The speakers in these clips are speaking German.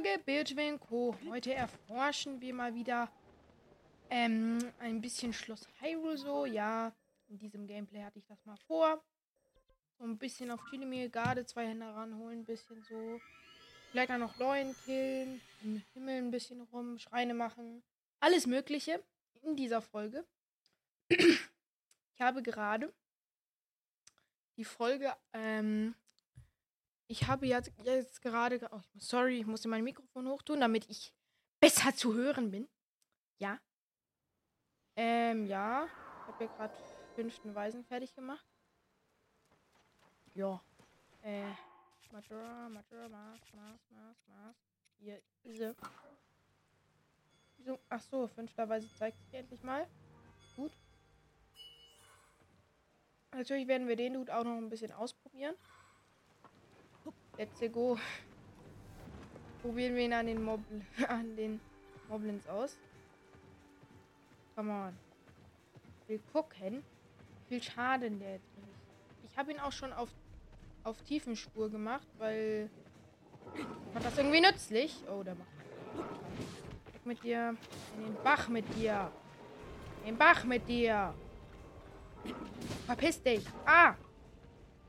Bildwin Co. Heute erforschen wir mal wieder ähm, ein bisschen Schloss Hyrule so. Ja, in diesem Gameplay hatte ich das mal vor. So ein bisschen auf Chilimir Garde zwei Hände ranholen, ein bisschen so. Vielleicht auch noch Leuen killen, im Himmel ein bisschen rum, Schreine machen. Alles Mögliche in dieser Folge. Ich habe gerade die Folge ähm, ich habe jetzt, jetzt gerade. Oh, sorry, ich musste mein Mikrofon hochtun, damit ich besser zu hören bin. Ja. Ähm, ja. Ich habe ja gerade fünften Weisen fertig gemacht. Ja. Äh. Majora, Majora, Mars, Mars, Mars, Mars. Hier, diese. Wieso? Ach so, fünfter Weise zeigt sich endlich mal. Gut. Natürlich werden wir den Dude auch noch ein bisschen ausprobieren. Let's go. Probieren wir ihn an den Mob an den Moblins aus. Come on. Will gucken, wie viel Schaden der jetzt ist. Ich habe ihn auch schon auf, auf Tiefenspur gemacht, weil war das irgendwie nützlich. Oh, der macht. Mit dir. In den Bach mit dir. In den Bach mit dir. Verpiss dich. Ah!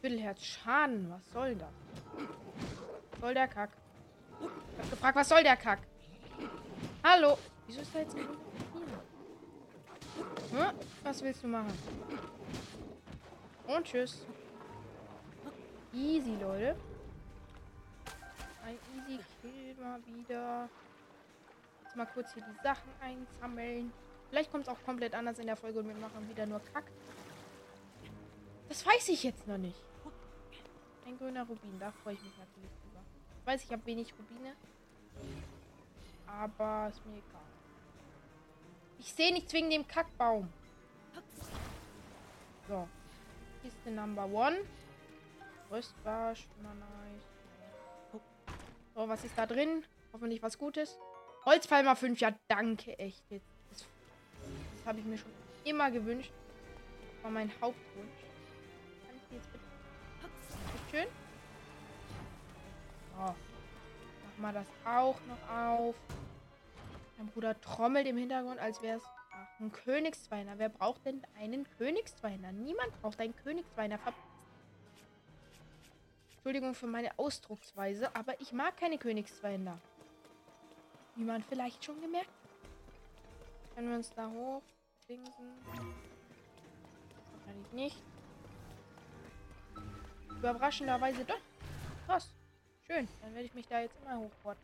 Viertelherz Schaden. Was soll das? Soll der Kack? Ich hab gefragt, was soll der Kack? Hallo? Wieso ist da jetzt ein hm? Was willst du machen? Und tschüss. Easy, Leute. Ein easy Kill mal wieder. Jetzt mal kurz hier die Sachen einsammeln. Vielleicht kommt es auch komplett anders in der Folge und wir machen wieder nur Kack. Das weiß ich jetzt noch nicht. Ein grüner Rubin, da freue ich mich natürlich. Ich weiß, ich habe wenig Rubine. Aber ist mir egal. Ich sehe nicht wegen dem Kackbaum. So. Kiste Number One. Immer nice. So, was ist da drin? Hoffentlich was Gutes. Holzfall mal 5, ja danke, echt. Das, das habe ich mir schon immer gewünscht. Das war mein Hauptwunsch. Kann ich jetzt bitte schön. So. Mach mal das auch noch auf. Mein Bruder trommelt im Hintergrund, als wäre es ein Königsweiner. Wer braucht denn einen Königsweiner? Niemand braucht einen Königsweiner. Ver Entschuldigung für meine Ausdrucksweise, aber ich mag keine Königsweiner. Wie man vielleicht schon gemerkt hat. Können wir uns da hoch dingsen? Wahrscheinlich nicht. Überraschenderweise doch. Krass. Schön. Dann werde ich mich da jetzt immer hochporten.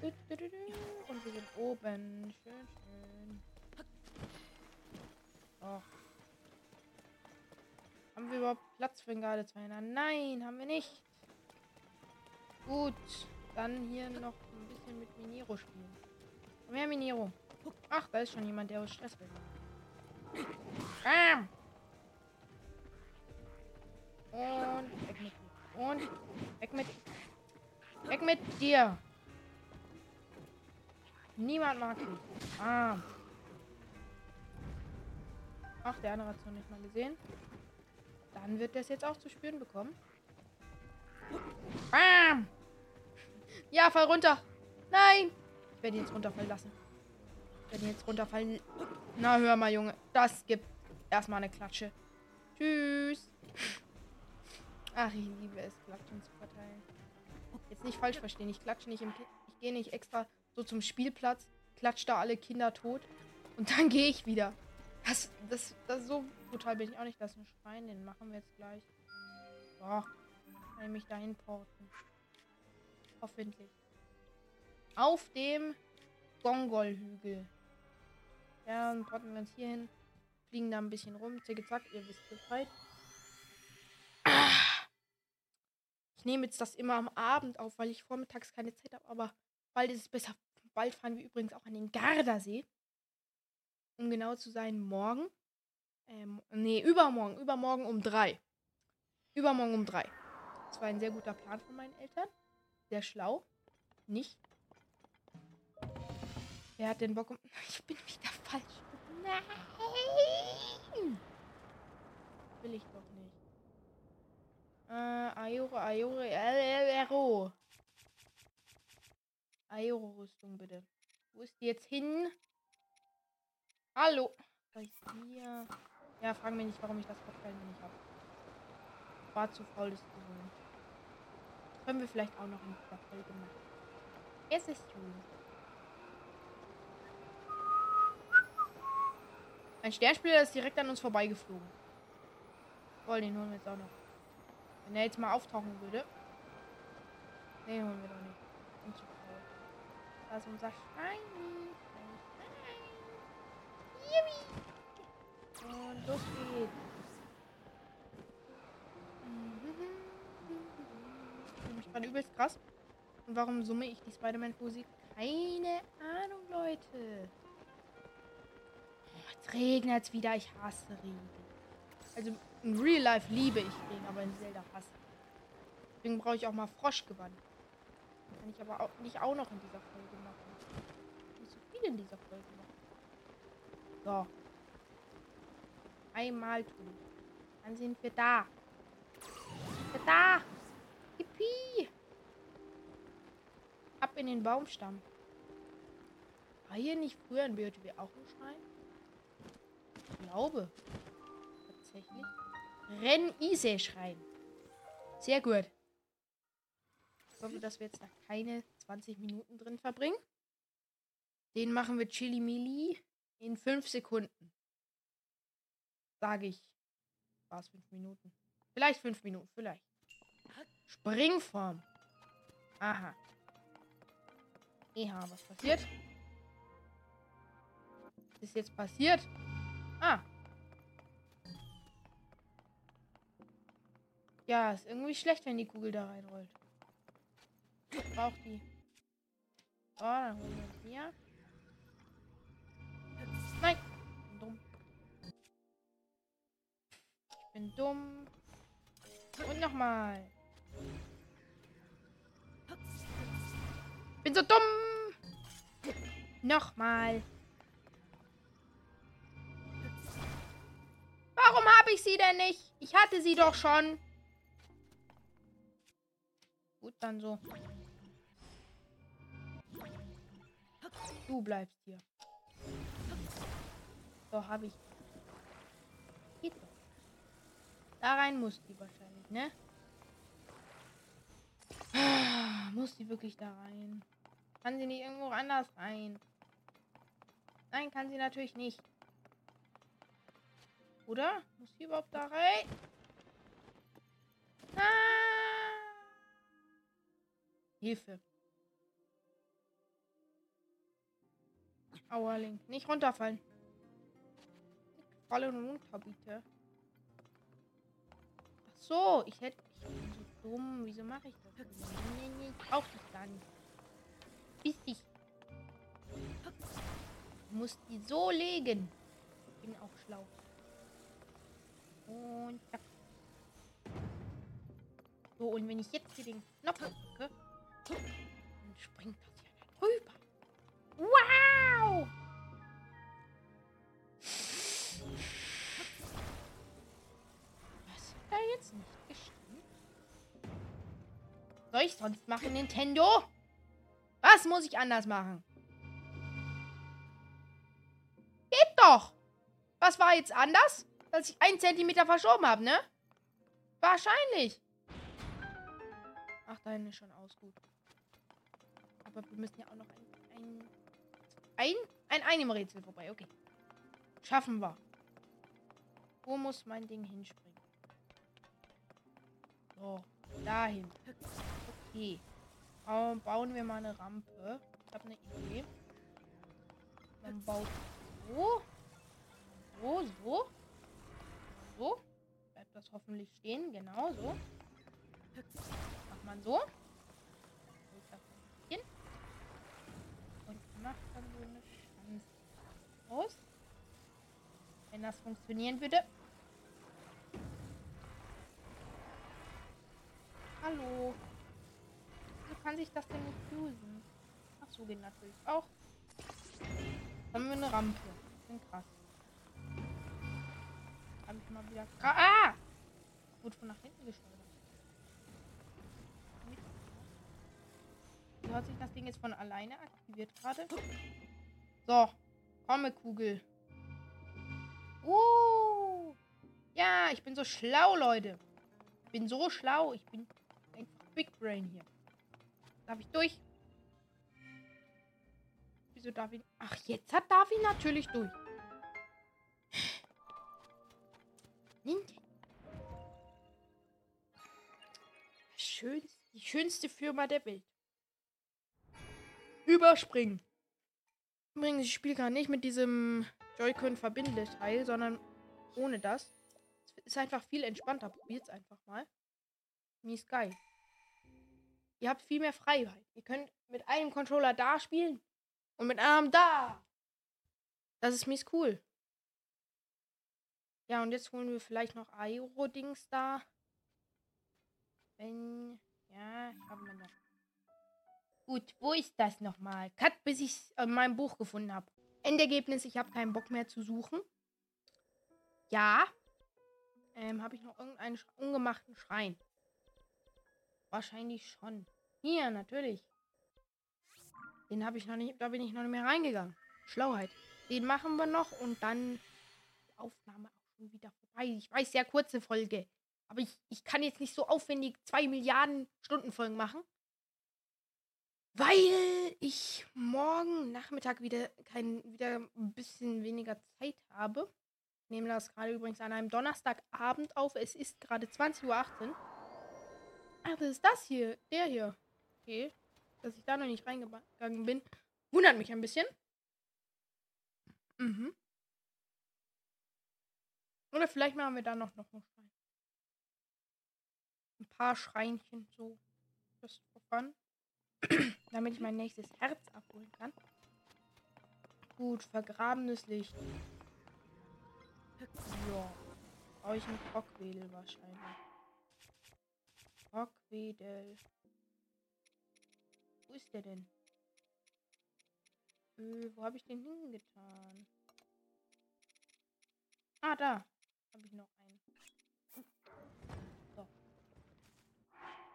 Und wir sind oben. Schön, schön. Oh. Haben wir überhaupt Platz für einen Gardezweiner? Nein, haben wir nicht. Gut. Dann hier noch ein bisschen mit Miniro spielen. Komm her, Miniro. Ach, da ist schon jemand, der aus Stress will. Bam! Und weg mit. Und weg mit Weg mit dir. Niemand mag dich. Ah. Ach, der andere hat es noch nicht mal gesehen. Dann wird das jetzt auch zu spüren bekommen. Bam! Ja, fall runter. Nein! Ich werde ihn jetzt runterfallen lassen. Ich werde ihn jetzt runterfallen. Na, hör mal, Junge. Das gibt erstmal eine Klatsche. Tschüss. Ach, ich liebe es, Klatschen zu verteilen. Jetzt nicht falsch verstehen, ich klatsche nicht im Ki Ich gehe nicht extra so zum Spielplatz, klatsche da alle Kinder tot und dann gehe ich wieder. Das, das, das so brutal bin ich auch nicht. Das ist ein Schwein, den machen wir jetzt gleich. So, kann ich mich dahin porten. Hoffentlich. Auf dem Gongol-Hügel. Ja, dann porten wir uns hier hin. Fliegen da ein bisschen rum. Zicke zack, ihr wisst Bescheid. Ich nehme jetzt das immer am Abend auf, weil ich vormittags keine Zeit habe, aber bald ist es besser. Bald fahren wir übrigens auch an den Gardasee. Um genau zu sein, morgen. Ähm, nee, übermorgen. Übermorgen um drei. Übermorgen um drei. Das war ein sehr guter Plan von meinen Eltern. Sehr schlau. Nicht. Wer hat den Bock um. Ich bin wieder falsch. Nein! Will ich doch nicht. Äh, Ayore, Ayore, Ero. Aero-Rüstung, bitte. Wo ist die jetzt hin? Hallo. Ist hier? Ja, fragen mich nicht, warum ich das Kopfteil nicht habe. War zu faul, das zu holen. Können wir vielleicht auch noch in dieser Folge machen. Es ist Juli. Ein Sternspieler ist direkt an uns vorbeigeflogen. Voll, den holen wir jetzt auch noch. Wenn er jetzt mal auftauchen würde. Nee, holen wir doch nicht. Und zu. Da ist unser Shiny. Yippie. Und los geht's. Ich gerade übelst krass. Und warum summe ich die Spider-Man-Musik? Keine Ahnung, Leute. Oh, jetzt regnet es wieder. Ich hasse Regen. Also in Real Life liebe ich Regen, aber in Zelda hasse. Deswegen brauche ich auch mal Froschgewand. Kann ich aber auch nicht auch noch in dieser Folge machen. Nicht so viel in dieser Folge machen. So. Einmal tun. Dann sind wir da. Sind wir da. Yippie. Ab in den Baumstamm. War hier nicht früher ein BOTW auch ein Schrein? Ich glaube. Tatsächlich. Renn-Ise-Schrein. Sehr gut. Ich hoffe, dass wir jetzt da keine 20 Minuten drin verbringen. Den machen wir Chili Mili in 5 Sekunden. Sage ich. War es 5 Minuten? Vielleicht 5 Minuten, vielleicht. Springform. Aha. Eha, was passiert? Was ist jetzt passiert? Ah. Ja, ist irgendwie schlecht, wenn die Kugel da reinrollt. Ich brauch die. So, dann holen wir uns hier. Nein! Ich bin dumm. Ich bin dumm. Und nochmal. Bin so dumm. Nochmal. Warum habe ich sie denn nicht? Ich hatte sie doch schon. Gut, dann so. Du bleibst hier. So, habe ich. Geht doch. Da rein muss die wahrscheinlich, ne? Muss die wirklich da rein? Kann sie nicht irgendwo anders rein? Nein, kann sie natürlich nicht. Oder? Muss sie überhaupt da rein? Ah! Hilfe. Aua, Link. Nicht runterfallen. Falle runter, bitte. Ach so, ich hätte... Ich bin so dumm. Wieso mache ich das? Nee, nee, ich brauch dich gar nicht. Bis ich. Muss die so legen. Ich bin auch schlau. Und zack. So, und wenn ich jetzt hier den Knopf drücke, dann springt das ja dann rüber. Wow! Was hat da jetzt nicht gestimmt? Soll ich sonst machen, Nintendo? Was muss ich anders machen? Geht doch! Was war jetzt anders? Dass ich einen Zentimeter verschoben habe, ne? Wahrscheinlich. Ach, da hinten ist schon aus. Gut. Aber wir müssen ja auch noch ein, ein, ein, ein einem Rätsel vorbei. Okay. Schaffen wir. Wo muss mein Ding hinspringen? So, dahin. Okay. Ähm, bauen wir mal eine Rampe. Ich habe eine Idee. Dann baut so. So, so. So. Bleibt das hoffentlich stehen. Genau so. Macht man so. Und macht dann so eine Schanze aus. Wenn das funktionieren würde. Hallo. Wie kann sich das denn nicht lösen? Ach so, geht natürlich auch. Dann haben wir eine Rampe. Bin krass. Habe ich mal wieder. Ah! Wurde von nach hinten gesteuert. Hat sich das Ding jetzt von alleine aktiviert gerade? So. Komme, Kugel. Uh. Ja, ich bin so schlau, Leute. Ich bin so schlau. Ich bin einfach Big Brain hier. Darf ich durch? Wieso darf ich... Ach, jetzt hat Davi natürlich durch. Schönste, die schönste Firma der Welt. Überspringen. Übrigens, ich spiele gar nicht mit diesem Joy-Con-Verbindeteil, sondern ohne das. Es ist einfach viel entspannter. Probiert es einfach mal. Mies geil. Ihr habt viel mehr Freiheit. Ihr könnt mit einem Controller da spielen und mit einem da. Das ist mies cool. Ja, und jetzt holen wir vielleicht noch Aero-Dings da. Wenn. Ja, haben wir noch. Gut, wo ist das nochmal? Cut, bis ich es in Buch gefunden habe. Endergebnis, ich habe keinen Bock mehr zu suchen. Ja. Ähm, habe ich noch irgendeinen Sch ungemachten Schrein? Wahrscheinlich schon. Hier, natürlich. Den habe ich noch nicht, da bin ich noch nicht mehr reingegangen. Schlauheit. Den machen wir noch und dann die Aufnahme auch schon wieder vorbei. Ich weiß, sehr kurze Folge. Aber ich, ich kann jetzt nicht so aufwendig zwei Milliarden Stunden Folgen machen. Weil ich morgen Nachmittag wieder kein, wieder ein bisschen weniger Zeit habe. Ich nehme das gerade übrigens an einem Donnerstagabend auf. Es ist gerade 20.18 Uhr. Ach, das ist das hier. Der hier. Okay. Dass ich da noch nicht reingegangen bin. Wundert mich ein bisschen. Mhm. Oder vielleicht machen wir da noch, noch einen Schrein. Ein paar Schreinchen so. Just for fun. Damit ich mein nächstes Herz abholen kann. Gut, vergrabenes Licht. Ja. Brauche ich einen Krockwedel wahrscheinlich. Krockwedel. Wo ist der denn? Äh, wo habe ich den hingetan? Ah, da. Habe ich noch einen. So.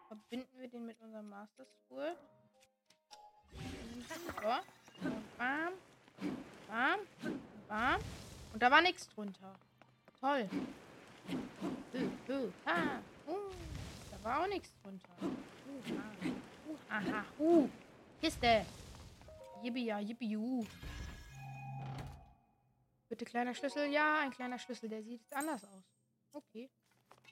Verbinden wir den mit unserem Master Sword. So. Bam. Bam. Bam. Und da war nichts drunter. Toll. Uh, uh, ha. Uh. Da war auch nichts drunter. Uh, ha. Uh, aha. Uh. Kiste. Yippie, ja, yippie, ju. Bitte kleiner Schlüssel. Ja, ein kleiner Schlüssel. Der sieht jetzt anders aus. Okay.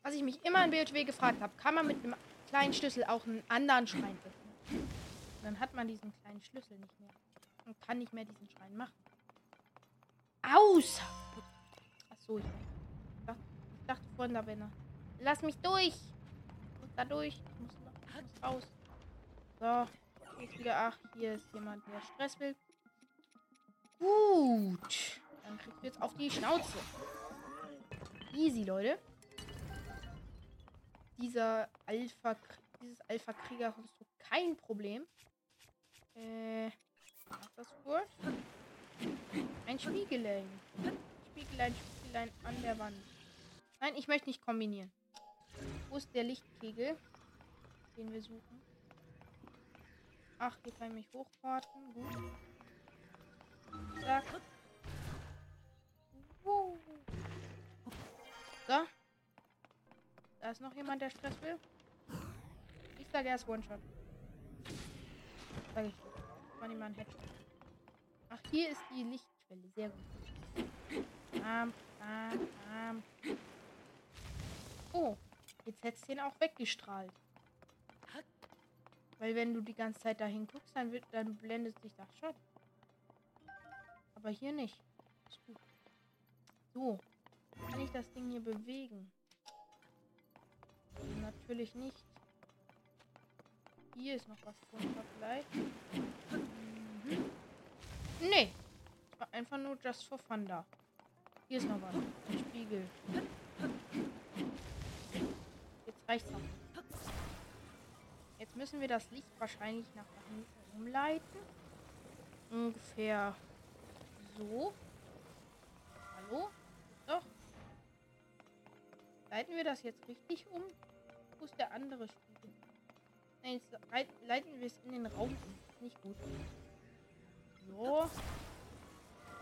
Was ich mich immer in BHW gefragt habe, kann man mit einem kleinen Schlüssel auch einen anderen Schrein öffnen? Dann hat man diesen kleinen Schlüssel nicht mehr. Und kann nicht mehr diesen Schrein machen. Aus! Achso, ich dachte, ich dachte vorhin, da wäre Lass mich durch! Ich muss da durch. Ich muss, ich muss raus. So. Jetzt wieder. Ach, hier ist jemand, der Stress will. Gut. Dann kriegst du jetzt auf die Schnauze. Easy, Leute. Dieser Alpha, dieses Alpha-Krieger-Konstrukt kein Problem. Äh, mach das kurz. Ein Spiegelein. Spiegelein, Spiegelein an der Wand. Nein, ich möchte nicht kombinieren. Wo ist der Lichtkegel, den wir suchen? Ach, hier kann ich mich hochwarten. Gut. Zack. So. Da ist noch jemand, der Stress will. Ich sage erst One-Shot. Sag ich. War nicht mal ein Headshot. Ach, hier ist die Lichtquelle. Sehr gut. Bam, bam, bam. Oh, jetzt hättest du den auch weggestrahlt. Weil wenn du die ganze Zeit dahin guckst, dann, wird, dann blendet sich das schon. Aber hier nicht. Ist gut. So. Kann ich das Ding hier bewegen? Natürlich nicht. Hier ist noch was drunter vielleicht. Mhm. Nee. Das war einfach nur just for fun da. Hier ist noch was. Ein Spiegel. Jetzt reicht's noch. Jetzt müssen wir das Licht wahrscheinlich nach hinten umleiten. Ungefähr so. Hallo? Doch. Leiten wir das jetzt richtig um? Wo ist der andere Spiegel? Jetzt leit- leiten wir es in den Raum. Nicht gut. So.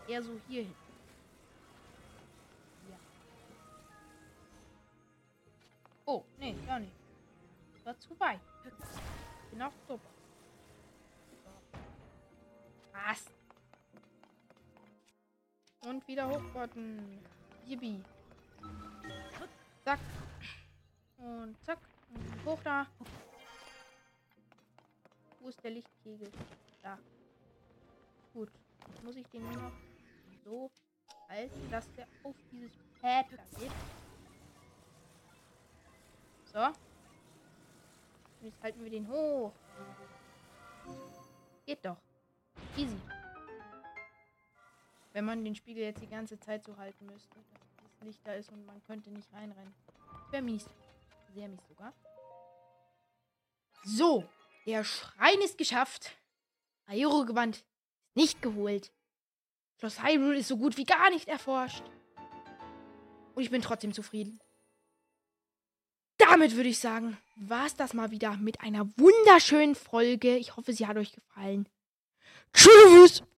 Eher so hier hin. Ja. Oh, nee, gar nicht. Das war zu weit. Genau. So. Was? Und wieder hochbotten. Yippie. Zack. Und zack. Und hoch da. Wo ist der Lichtkegel? Da. Gut. Jetzt muss ich den nur noch so halten, dass der auf dieses Pad da geht. So. Und jetzt halten wir den hoch. Geht doch. Easy. Wenn man den Spiegel jetzt die ganze Zeit so halten müsste, dass das Licht da ist und man könnte nicht reinrennen. Wäre mies. Sehr mies sogar. So, der Schrein ist geschafft. Aero-Gewand ist nicht geholt. Schloss Hyrule ist so gut wie gar nicht erforscht. Und ich bin trotzdem zufrieden. Damit würde ich sagen, war es das mal wieder mit einer wunderschönen Folge. Ich hoffe, sie hat euch gefallen. Tschüss!